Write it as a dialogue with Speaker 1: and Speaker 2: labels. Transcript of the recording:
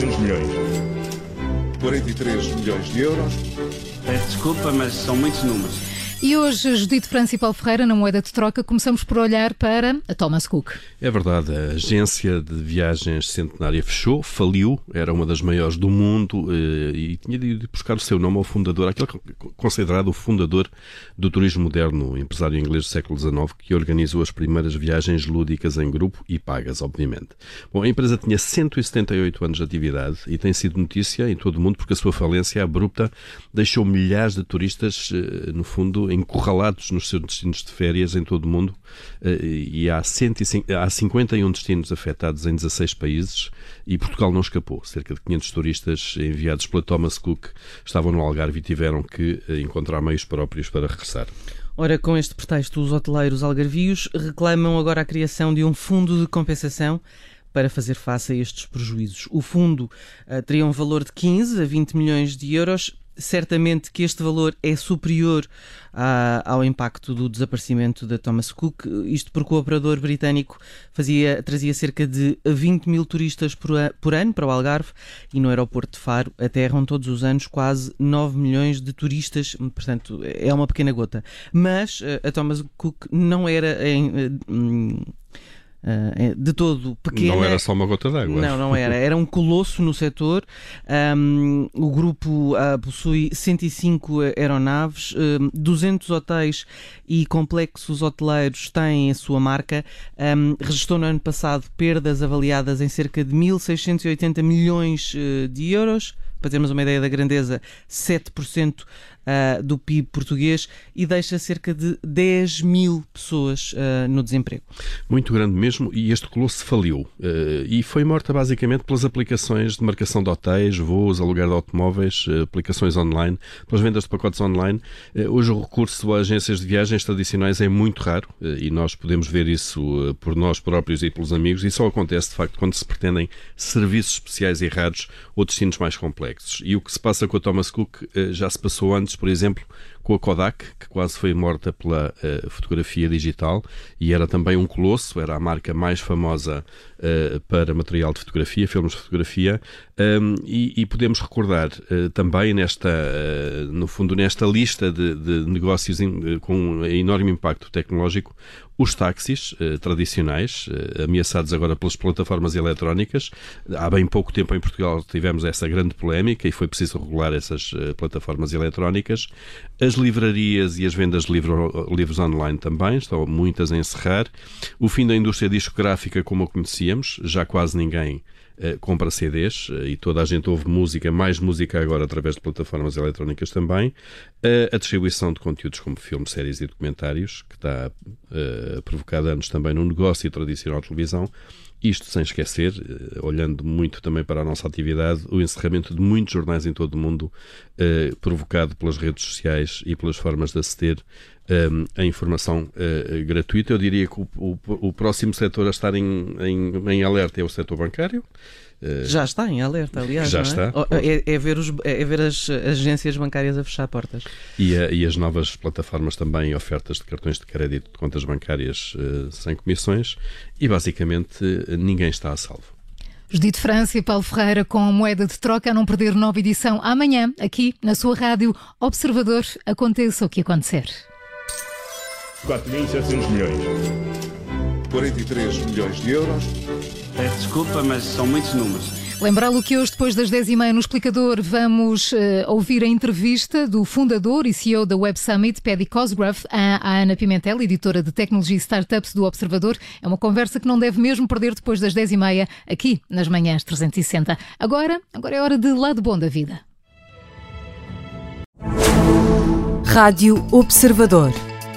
Speaker 1: 700 milhões. 43 milhões de euros.
Speaker 2: Desculpa, mas são muitos números.
Speaker 3: E hoje, Judite França e Paulo Ferreira, na moeda de troca, começamos por olhar para a Thomas Cook.
Speaker 4: É verdade, a agência de viagens centenária fechou, faliu, era uma das maiores do mundo eh, e tinha de buscar o seu nome ao fundador, aquele considerado o fundador do turismo moderno, empresário inglês do século XIX, que organizou as primeiras viagens lúdicas em grupo e pagas, obviamente. Bom, a empresa tinha 178 anos de atividade e tem sido notícia em todo o mundo porque a sua falência abrupta deixou milhares de turistas, eh, no fundo, encurralados nos seus destinos de férias em todo o mundo eh, e há, 105, há 51 destinos afetados em 16 países e Portugal não escapou. Cerca de 500 turistas enviados pela Thomas Cook estavam no Algarve e tiveram que eh, encontrar meios próprios para regressar.
Speaker 5: Ora, com este pretexto, os hoteleiros algarvios reclamam agora a criação de um fundo de compensação para fazer face a estes prejuízos. O fundo uh, teria um valor de 15 a 20 milhões de euros certamente que este valor é superior ao impacto do desaparecimento da Thomas Cook, isto porque o operador britânico fazia, trazia cerca de 20 mil turistas por, a, por ano para o Algarve e no aeroporto de Faro aterram todos os anos quase 9 milhões de turistas, portanto é uma pequena gota. Mas eh, a Thomas Cook não era em, em Uh, de todo pequena.
Speaker 4: Não era só uma gota d'água.
Speaker 5: Não, não era. Era um colosso no setor. Um, o grupo uh, possui 105 aeronaves, uh, 200 hotéis e complexos hoteleiros têm a sua marca. Um, registrou no ano passado perdas avaliadas em cerca de 1.680 milhões eh, de euros para termos uma ideia da grandeza, 7% uh, do PIB português e deixa cerca de 10 mil pessoas uh, no desemprego.
Speaker 4: Muito grande mesmo, e este colosso faliu. Uh, e foi morta basicamente pelas aplicações de marcação de hotéis, voos, aluguer de automóveis, aplicações online, pelas vendas de pacotes online. hoje o recurso a agências de viagens tradicionais é muito raro e nós podemos ver isso por nós próprios e pelos amigos, e só acontece de facto quando se pretendem serviços especiais e raros ou destinos mais complexos. E o que se passa com a Thomas Cook já se passou antes por exemplo, com a Kodak, que quase foi morta pela uh, fotografia digital. E era também um colosso, era a marca mais famosa uh, para material de fotografia, filmes de fotografia, um, e, e, podemos recordar uh, também nesta, no fundo, nesta lista de, de negócios in, com enorme impacto tecnológico, os táxis tradicionais, ameaçados agora pelas plataformas eletrónicas. Há bem pouco tempo em Portugal tivemos essa grande polémica e foi preciso regular essas plataformas eletrónicas. As livrarias e as vendas de livro, livros online também, estão muitas a encerrar. O fim da indústria discográfica como a conhecíamos, já quase ninguém uh, compra CDs uh, e toda a gente ouve música, mais música agora através de plataformas eletrónicas também. Uh, a distribuição de conteúdos como filmes, séries e documentários, que está a provocar também no negócio tradicional de televisão. Isto sem esquecer, olhando muito também para a nossa atividade, o encerramento de muitos jornais em todo o mundo, eh, provocado pelas redes sociais e pelas formas de aceder eh, a informação eh, gratuita. Eu diria que o, o, o, próximo setor a estar em, em, em alerta é o setor bancário.
Speaker 5: Já está em alerta, aliás.
Speaker 4: Já
Speaker 5: é?
Speaker 4: está.
Speaker 5: É, é, ver os, é ver as agências bancárias a fechar portas.
Speaker 4: E, a, e as novas plataformas também, ofertas de cartões de crédito de contas bancárias uh, sem comissões. E basicamente ninguém está a salvo.
Speaker 3: Judite França e Paulo Ferreira com a moeda de troca a não perder nova edição amanhã, aqui na sua rádio Observador. Aconteça o que acontecer.
Speaker 1: 4.700 milhões. 43 milhões de euros.
Speaker 2: Peço desculpa, mas são muitos números.
Speaker 3: Lembrá-lo que hoje, depois das 10h30 no Explicador, vamos uh, ouvir a entrevista do fundador e CEO da Web Summit, Paddy Cosgrove, à, Ana Pimentel, editora de tecnologia e startups do Observador. É uma conversa que não deve mesmo perder depois das 10h30 aqui nas manhãs 360. Agora, agora é hora de lado bom da vida.
Speaker 6: Rádio Observador.